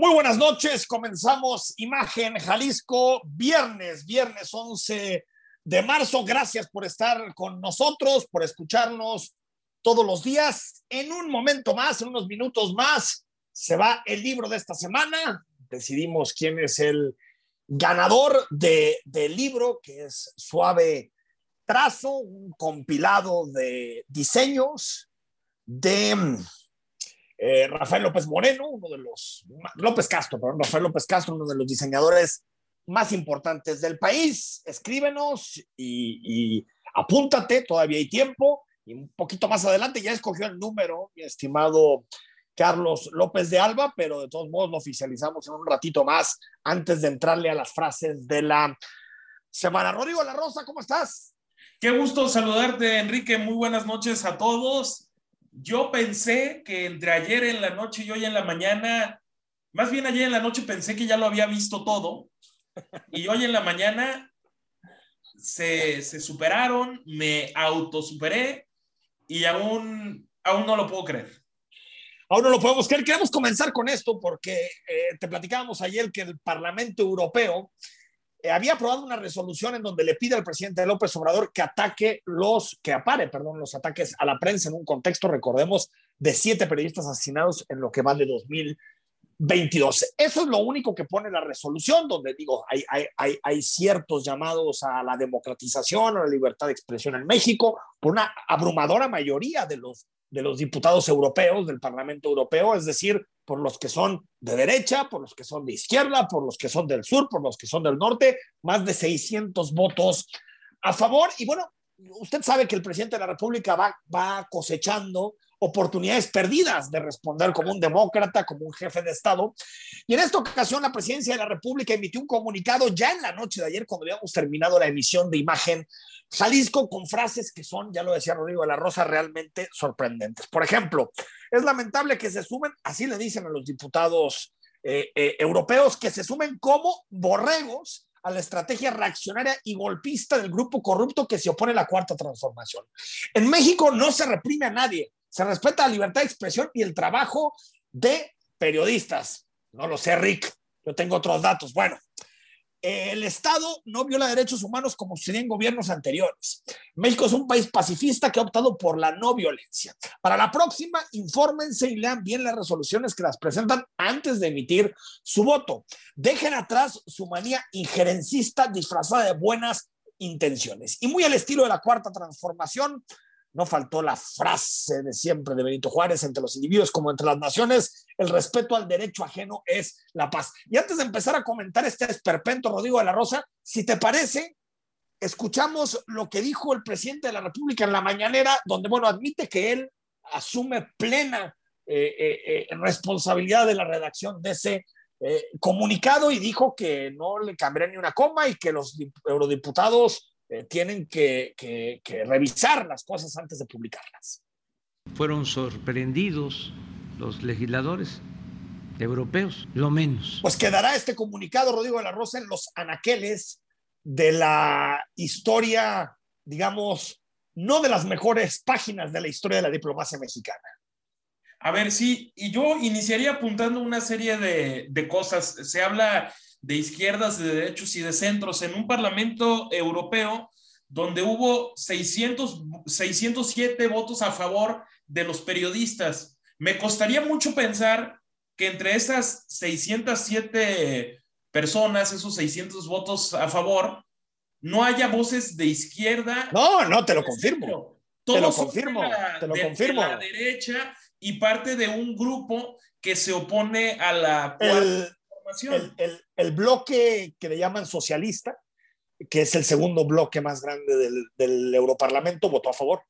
Muy buenas noches, comenzamos Imagen Jalisco, viernes, viernes 11 de marzo. Gracias por estar con nosotros, por escucharnos todos los días. En un momento más, en unos minutos más, se va el libro de esta semana. Decidimos quién es el ganador de, del libro, que es Suave Trazo, un compilado de diseños de eh, Rafael López Moreno, uno de los, López Castro, perdón, Rafael López Castro, uno de los diseñadores más importantes del país. Escríbenos y, apúntate, todavía hay tiempo. Y un poquito más adelante ya escogió el número, mi estimado Carlos López de Alba, pero de todos modos lo oficializamos en un ratito más antes de entrarle a las frases de la semana. Rodrigo La Rosa, ¿cómo estás? Qué gusto saludarte, Enrique. Muy buenas noches a todos. Yo pensé que entre ayer en la noche y hoy en la mañana, más bien ayer en la noche pensé que ya lo había visto todo y hoy en la mañana se, se superaron, me autosuperé y aún, aún no lo puedo creer. Aún no lo podemos creer. Queremos comenzar con esto porque eh, te platicábamos ayer que el Parlamento Europeo había aprobado una resolución en donde le pide al presidente López Obrador que ataque los, que apare, perdón, los ataques a la prensa en un contexto, recordemos, de siete periodistas asesinados en lo que va de 2022. Eso es lo único que pone la resolución, donde digo, hay, hay, hay, hay ciertos llamados a la democratización, a la libertad de expresión en México, por una abrumadora mayoría de los de los diputados europeos del Parlamento Europeo, es decir, por los que son de derecha, por los que son de izquierda, por los que son del sur, por los que son del norte, más de 600 votos a favor. Y bueno, usted sabe que el presidente de la República va, cosechando oportunidades perdidas de responder como un demócrata, como un jefe de Estado. Y en esta ocasión la presidencia de la República emitió un comunicado ya en la noche de ayer, cuando habíamos terminado la emisión de imagen Jalisco, con frases que son, ya lo decía Rodrigo de la Rosa, realmente sorprendentes. Por ejemplo, es lamentable que se sumen, así le dicen a los diputados eh, eh, europeos, que se sumen como borregos a la estrategia reaccionaria y golpista del grupo corrupto que se opone a la cuarta transformación. En México no se reprime a nadie, se respeta la libertad de expresión y el trabajo de periodistas. No lo sé, Rick, yo tengo otros datos. Bueno, el Estado no viola derechos humanos como sucedía en gobiernos anteriores. México es un país pacifista que ha optado por la no violencia. Para la próxima, infórmense y lean bien las resoluciones que las presentan antes de emitir su voto. Dejen atrás su manía injerencista disfrazada de buenas intenciones. Y muy al estilo de la cuarta transformación, no faltó la frase de siempre de Benito Juárez, entre los individuos como entre las naciones, el respeto al derecho ajeno es la paz. Y antes de empezar a comentar este esperpento, Rodrigo de la Rosa, si te parece, escuchamos lo que dijo el presidente de la República en la mañanera, donde, bueno, admite que él asume plena eh, eh, eh, responsabilidad de la redacción de ese comunicado y dijo que no le cambiaría ni una coma y que los eurodiputados eh, tienen que, revisar las cosas antes de publicarlas. Fueron sorprendidos los legisladores europeos, lo menos. Pues quedará este comunicado, Rodrigo de la Rosa, en los anaqueles de la historia, digamos, no de las mejores páginas de la historia de la diplomacia mexicana. A ver, sí, y yo iniciaría apuntando una serie de, de cosas. Se habla de izquierdas, de derechos y de centros en un Parlamento europeo donde hubo 600, 607 votos a favor de los periodistas. Me costaría mucho pensar que entre esas 607 personas, esos 600 votos a favor, no haya voces de izquierda. No, no, te lo confirmo. te lo confirmo, te lo confirmo. De la derecha y parte de un grupo que se opone a la el, el, bloque que le llaman socialista, que es el segundo bloque más grande del, del Europarlamento, votó a favor.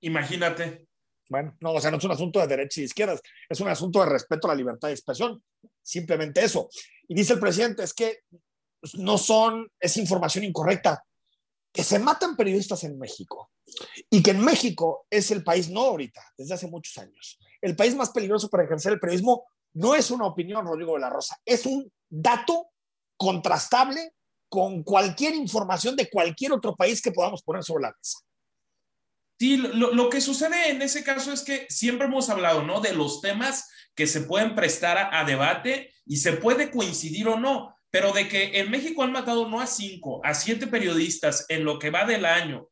Imagínate. Bueno, no, o sea, no es un asunto de derecha y izquierdas, es un asunto de respeto a la libertad de expresión, simplemente eso. Y dice el presidente, es que no son, es información incorrecta, que se matan periodistas en México y que en México es el país, no ahorita, desde hace muchos años, el país más peligroso para ejercer el periodismo no es una opinión, Rodrigo de la Rosa, es un dato contrastable con cualquier información de cualquier otro país que podamos poner sobre la mesa. Sí, lo, que sucede en ese caso es que siempre hemos hablado, ¿no? De los temas que se pueden prestar a, a, debate y se puede coincidir o no, pero de que en México han matado no a cinco, a siete periodistas en lo que va del año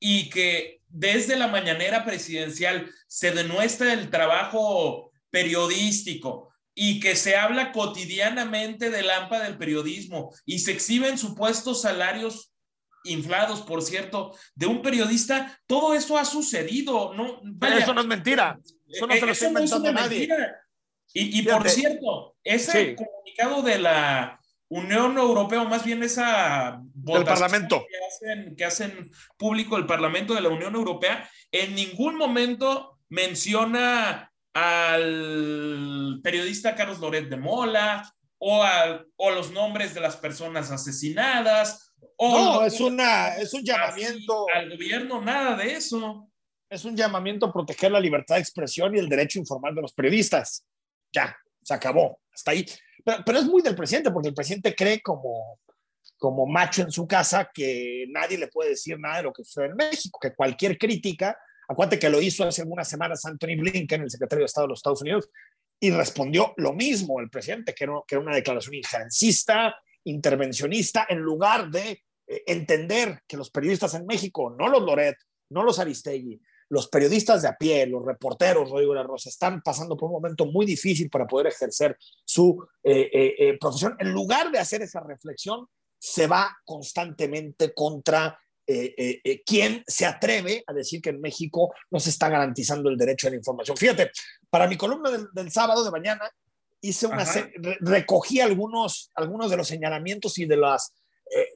y que desde la mañanera presidencial se denuestra el trabajo periodístico y que se habla cotidianamente del AMPA del periodismo y se exhiben supuestos salarios inflados, por cierto, de un periodista, todo eso ha sucedido, ¿no? Vaya, eso no es mentira, eso no se lo está inventando no nadie. Y, y por cierto, ese sí. comunicado de la Unión Europea, o más bien esa votación Parlamento. Que, hacen, que hacen público el Parlamento de la Unión Europea, en ningún momento menciona al periodista Carlos Loret de Mola o, a, o los nombres de las personas asesinadas no, es, una, es un llamamiento. Al gobierno, nada de eso. Es un llamamiento a proteger la libertad de expresión y el derecho informal de los periodistas. Ya, se acabó, hasta ahí. Pero, pero, es muy del presidente, porque el presidente cree como, como macho en su casa que nadie le puede decir nada de lo que sucede en México, que cualquier crítica, acuérdate que lo hizo hace algunas semanas Anthony Blinken, el secretario de Estado de los Estados Unidos, y respondió lo mismo el presidente, que era, una declaración injerencista, intervencionista, en lugar de eh, entender que los periodistas en México, no los Loret, no los Aristegui, los periodistas de a pie, los reporteros, Rodrigo de la Rosa, están pasando por un momento muy difícil para poder ejercer su eh, eh, profesión. En lugar de hacer esa reflexión, se va constantemente contra quien se atreve a decir que en México no se está garantizando el derecho a la información. Fíjate, para mi columna del, del sábado de mañana, hice una recogí algunos, algunos de los señalamientos y de las,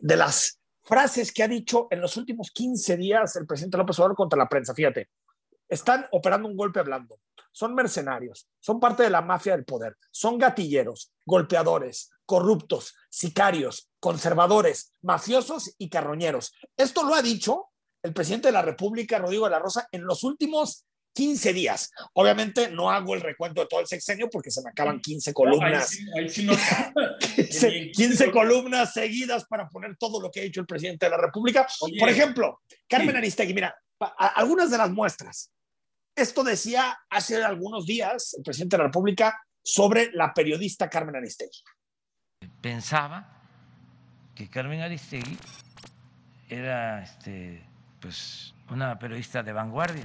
de las frases que ha dicho en los últimos 15 días el presidente López Obrador contra la prensa. Fíjate, están operando un golpe blando, son mercenarios, son parte de la mafia del poder, son gatilleros, golpeadores, corruptos, sicarios, conservadores, mafiosos y carroñeros. Esto lo ha dicho el presidente de la República, Rodrigo de la Rosa, en los últimos 15 días. Obviamente no hago el recuento de todo el sexenio porque se me acaban 15 columnas. No, ahí sí, ahí sí no. 15, columnas seguidas para poner todo lo que ha dicho el presidente de la República. Oye, Por ejemplo, Carmen sí. Aristegui, mira, algunas de las muestras. Esto decía hace algunos días el presidente de la República sobre la periodista Carmen Aristegui. Pensaba que Carmen Aristegui era este, pues, una periodista de vanguardia.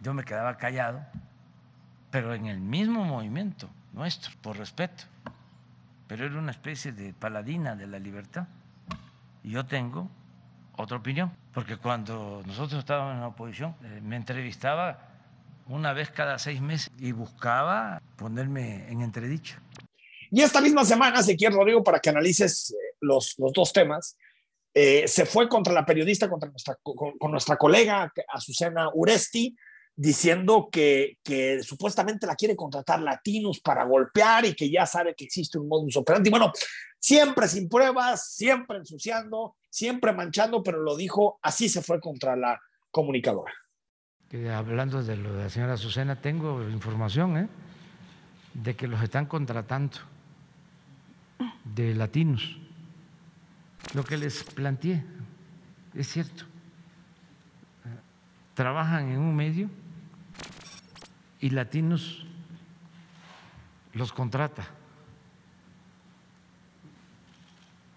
yo me quedaba callado, pero en el mismo movimiento nuestro, por respeto. Pero era una especie de paladina de la libertad. Y yo tengo otra opinión, porque cuando nosotros estábamos en la oposición, eh, me entrevistaba una vez cada seis meses y buscaba ponerme en entredicho. Y esta misma semana, quieres, Rodrigo, para que analices eh, los, los dos temas, eh, se fue contra la periodista, contra nuestra, con, con nuestra colega Azucena Uresti, diciendo que, que, supuestamente la quiere contratar Latinos para golpear y que ya sabe que existe un modus operandi. Bueno, siempre sin pruebas, siempre ensuciando, siempre manchando, pero lo dijo, así se fue contra la comunicadora. Hablando de lo de la señora Azucena, tengo información ¿eh? de que los están contratando de latinos. Lo que les planteé es cierto. Trabajan en un medio y Latinos los contrata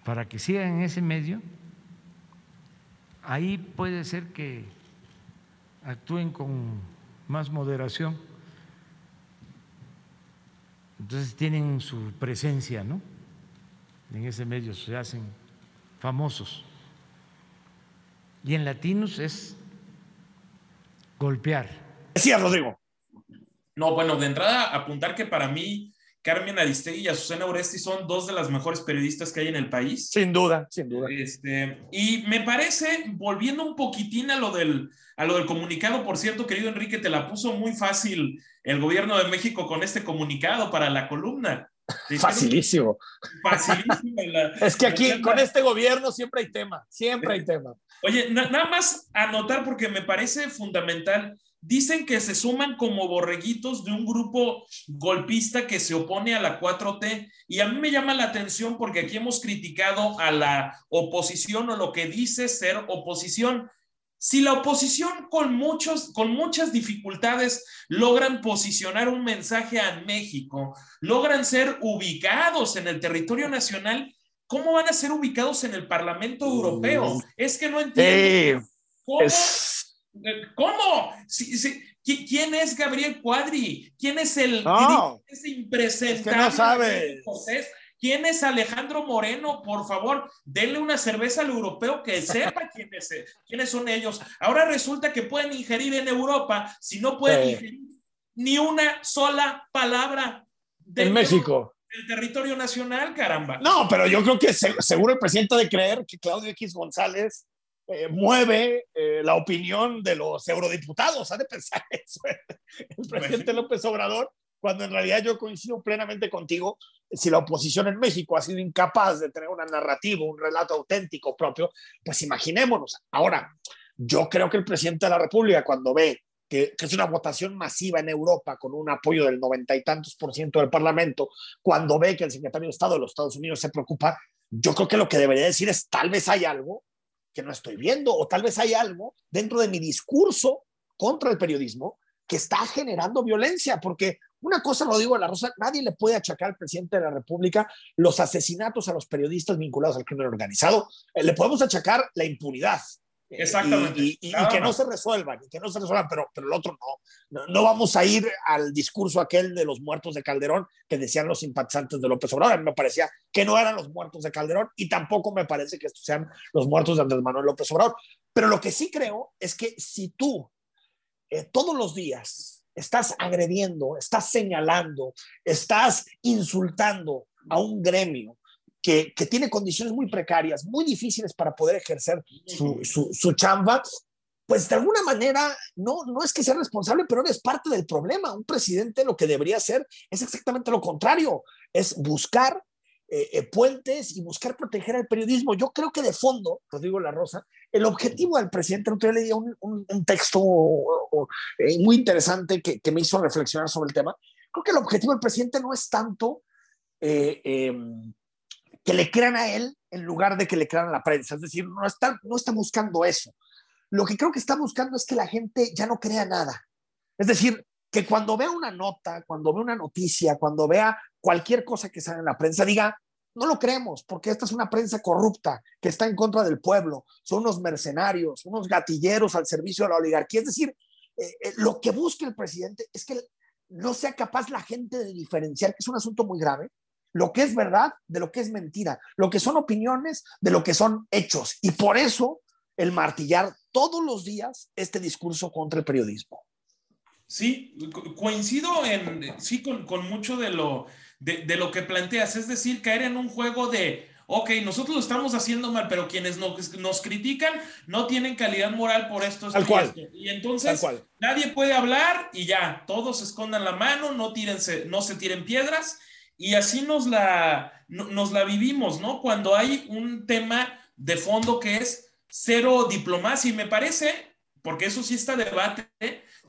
para que sigan en ese medio, ahí puede ser que actúen con más moderación. Entonces tienen su presencia, ¿no? En ese medio se hacen famosos. Y en latinos es golpear. Decía Rodrigo. No, bueno, de entrada apuntar que para mí Carmen Aristegui y Azucena Oresti son dos de las mejores periodistas que hay en el país. Sin duda, sin duda. Este, y me parece, volviendo un poquitín a lo, del, a lo del comunicado, por cierto, querido Enrique, te la puso muy fácil el gobierno de México con este comunicado para la columna. Facilísimo. Facilísimo. La, es que aquí con este gobierno siempre hay tema, siempre hay tema. Oye, na nada más anotar porque me parece fundamental dicen que se suman como borreguitos de un grupo golpista que se opone a la 4T. Y a mí me llama la atención porque aquí hemos criticado a la oposición o lo que dice ser oposición. si la oposición con, muchos, con muchas dificultades logran posicionar un mensaje a México, logran ser ubicados en el territorio nacional, ¿cómo van a ser ubicados en el Parlamento Europeo? Mm. Es que no entiendo. ¿Cómo? ¿Cómo? ¿Quién es Gabriel Cuadri? ¿Quién es el no, impresentable? no sabe. ¿Quién es Alejandro Moreno? Por favor, denle una cerveza al europeo que sepa quiénes son ellos. Ahora resulta que pueden ingerir en Europa si no pueden ingerir ni una sola palabra en México. El territorio nacional, caramba. No, pero yo creo que seguro el presidente de creer que Claudio X González eh, mueve eh, la opinión de los eurodiputados. Ha de pensar eso. El presidente López Obrador cuando en realidad yo coincido plenamente contigo, si la oposición en México ha sido incapaz de tener una narrativa, un relato auténtico propio, pues imaginémonos. Ahora, yo creo que el presidente de la República, cuando ve que, es una votación masiva en Europa con un apoyo del noventa y tantos por ciento del Parlamento, cuando ve que el secretario de Estado de los Estados Unidos se preocupa, yo creo que lo que debería decir es tal vez hay algo que no estoy viendo o tal vez hay algo dentro de mi discurso contra el periodismo que está generando violencia, porque una cosa lo digo a la Rosa, nadie le puede achacar al presidente de la República los asesinatos a los periodistas vinculados al crimen organizado. Eh, le podemos achacar la impunidad. Eh, Exactamente. Y, que no se resuelvan, y que no se resuelvan, pero, pero el otro no. no. vamos a ir al discurso aquel de los muertos de Calderón que decían los simpatizantes de López Obrador. A mí me parecía que no eran los muertos de Calderón y tampoco me parece que estos sean los muertos de Andrés Manuel López Obrador. Pero lo que sí creo es que si tú eh, todos los días estás agrediendo, estás señalando, estás insultando a un gremio que, que tiene condiciones muy precarias, muy difíciles para poder ejercer su, su, su, chamba, pues de alguna manera no, no es que sea responsable, pero eres parte del problema. Un presidente lo que debería hacer es exactamente lo contrario, es buscar eh, eh, puentes y buscar proteger al periodismo. Yo creo que de fondo, Rodrigo La Rosa, el objetivo del presidente, otro día leí un, un, texto eh, muy interesante que, que, me hizo reflexionar sobre el tema. Creo que el objetivo del presidente no es tanto em, que le crean a él en lugar de que le crean a la prensa. Es decir, no está, no está buscando eso. Lo que creo que está buscando es que la gente ya no crea nada. Es decir, que cuando vea una nota, cuando vea una noticia, cuando vea cualquier cosa que sale en la prensa, diga, no lo creemos, porque esta es una prensa corrupta que está en contra del pueblo, son unos mercenarios, unos gatilleros al servicio de la oligarquía. Es decir, eh, eh, lo que busca el presidente es que no sea capaz la gente de diferenciar, que es un asunto muy grave, lo que es verdad de lo que es mentira, lo que son opiniones de lo que son hechos. Y por eso el martillar todos los días este discurso contra el periodismo. Sí, coincido en, sí, con, con mucho de lo, de, lo que planteas, es decir, caer en un juego de, ok, nosotros lo estamos haciendo mal, pero quienes nos, nos critican no tienen calidad moral por esto. Tal cual. Y entonces nadie puede hablar y ya, todos escondan la mano, no, tírense, no se tiren piedras y así nos la, nos la vivimos, ¿no? Cuando hay un tema de fondo que es cero diplomacia y me parece, porque eso sí está debate,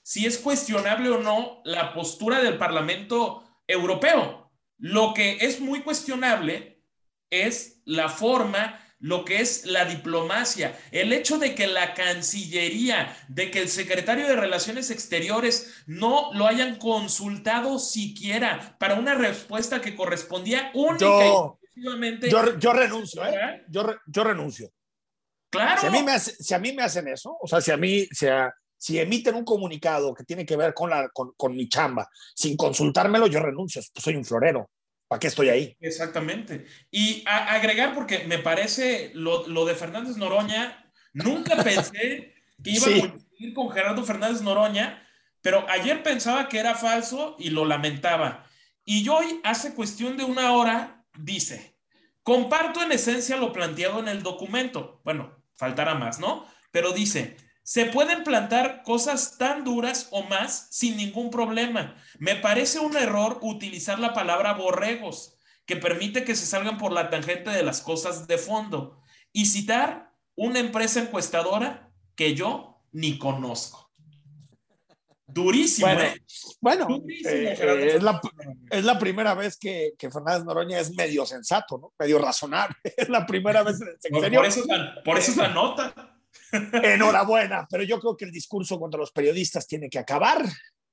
si es cuestionable o no la postura del Parlamento Europeo lo que es muy cuestionable es la forma, lo que es la diplomacia, el hecho de que la Cancillería, de que el secretario de Relaciones Exteriores no lo hayan consultado siquiera para una respuesta que correspondía única yo, yo, renuncio, ¿eh? Yo, yo renuncio. Claro. Si a, mí me si a mí me hacen eso, o sea, si a mí, sea, si emiten un comunicado que tiene que ver con, la, con, con mi chamba, sin consultármelo, yo renuncio, pues soy un florero. ¿Para qué estoy ahí? Exactamente. Y agregar, porque me parece lo, lo, de Fernández Noroña, nunca pensé que iba a coincidir con Gerardo Fernández Noroña, pero ayer pensaba que era falso y lo lamentaba. Y hoy, hace cuestión de una hora, dice, comparto en esencia lo planteado en el documento. Bueno, faltará más, ¿no? Pero dice, se pueden plantar cosas tan duras o más sin ningún problema. Me parece un error utilizar la palabra borregos, que permite que se salgan por la tangente de las cosas de fondo, y citar una empresa encuestadora que yo ni conozco. Durísimo. Bueno, ¿eh? eh, eh, es, la, es, la, primera vez que, que, Fernández Noroña es medio sensato, ¿no? medio razonable. Es la primera vez en el Por, eso, por eso es la nota. Enhorabuena, pero yo creo que el discurso contra los periodistas tiene que acabar.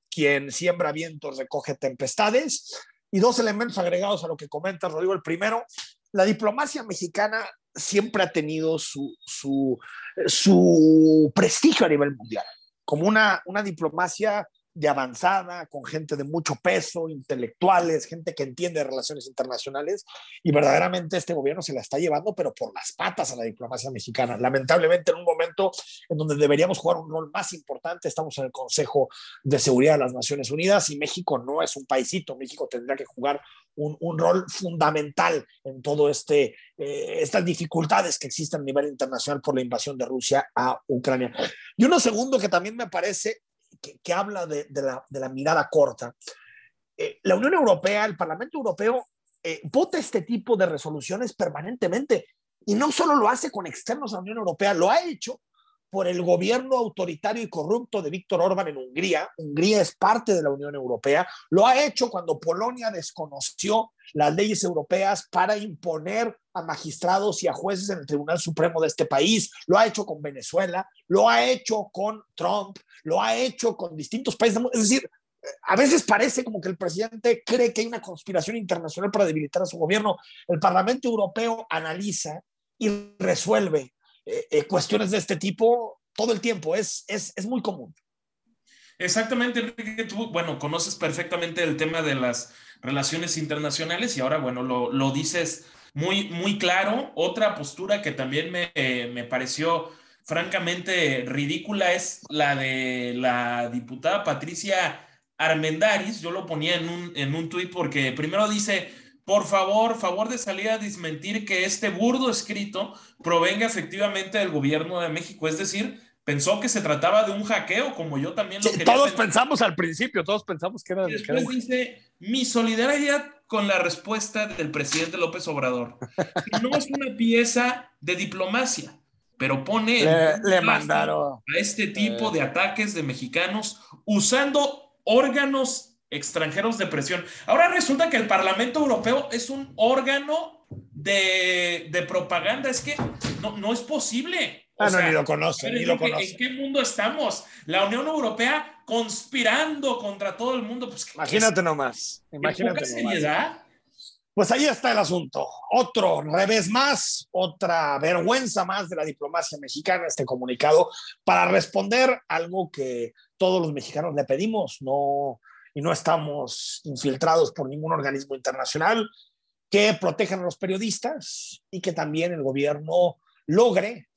Quien siembra vientos recoge tempestades. Y dos elementos agregados a lo que comenta Rodrigo. El primero, la diplomacia mexicana siempre ha tenido su, su, su prestigio a nivel mundial, como una, una diplomacia de avanzada, con gente de mucho peso, intelectuales, gente que entiende relaciones internacionales, y verdaderamente este gobierno se la está llevando, pero por las patas a la diplomacia mexicana. Lamentablemente, en un momento en donde deberíamos jugar un rol más importante, estamos en el Consejo de Seguridad de las Naciones Unidas y México no es un paisito, México tendría que jugar un, un rol fundamental en todo este, eh, estas dificultades que existen a nivel internacional por la invasión de Rusia a Ucrania. Y uno segundo que también me parece que, habla de, la, mirada corta. Eh, la Unión Europea, el Parlamento Europeo, eh, vota este tipo de resoluciones permanentemente y no solo lo hace con externos a la Unión Europea, lo ha hecho por el gobierno autoritario y corrupto de Víctor Orban en Hungría. Hungría es parte de la Unión Europea. Lo ha hecho cuando Polonia desconoció las leyes europeas para imponer a magistrados y a jueces en el Tribunal Supremo de este país. Lo ha hecho con Venezuela, lo ha hecho con Trump, lo ha hecho con distintos países. Es decir, a veces parece como que el presidente cree que hay una conspiración internacional para debilitar a su gobierno. El Parlamento Europeo analiza y resuelve eh, eh, cuestiones de este tipo todo el tiempo, es, es, es muy común. Exactamente, Enrique, tú, bueno, conoces perfectamente el tema de las relaciones internacionales y ahora, bueno, lo, lo dices muy, muy claro. Otra postura que también me, eh, me pareció francamente ridícula es la de la diputada Patricia Armendaris. Yo lo ponía en un, en un tuit porque primero dice, por favor, favor de salir a desmentir que este burdo escrito provenga efectivamente del gobierno de México. Es decir, pensó que se trataba de un hackeo, como yo también lo sí, quería Todos pensar. pensamos al principio, todos pensamos que era. Y después que era... dice: Mi solidaridad con la respuesta del presidente López Obrador. Que no es una pieza de diplomacia, pero pone le, le mandaron a este tipo eh. de ataques de mexicanos usando órganos extranjeros de presión. Ahora resulta que el Parlamento Europeo es un órgano de, de propaganda. Es que no, no es posible. O ah, sea, no, ni lo conoce, ni lo. ¿En qué mundo estamos? La Unión Europea conspirando contra todo el mundo. Pues, imagínate es? nomás. Imagínate nomás. seriedad? Pues ahí está el asunto. Otro revés más, otra vergüenza más de la diplomacia mexicana, este comunicado, para responder algo que todos los mexicanos le pedimos. No, y no estamos infiltrados por ningún organismo internacional, que protejan a los periodistas y que también el gobierno logre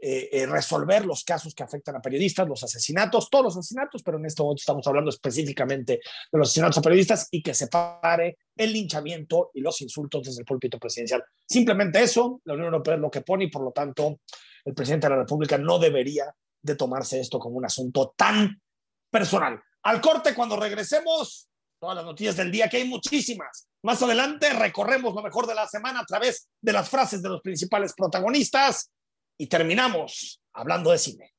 eh, eh, resolver los casos que afectan a periodistas, los asesinatos, todos los asesinatos, pero en este momento estamos hablando específicamente de los asesinatos a periodistas y que se pare el linchamiento y los insultos desde el púlpito presidencial. Simplemente eso, la Unión Europea es lo que pone y por lo tanto el presidente de la República no debería de tomarse esto como un asunto tan personal. Al corte, cuando regresemos, todas las noticias del día, que hay muchísimas. Más adelante recorremos lo mejor de la semana a través de las frases de los principales protagonistas y terminamos hablando de cine.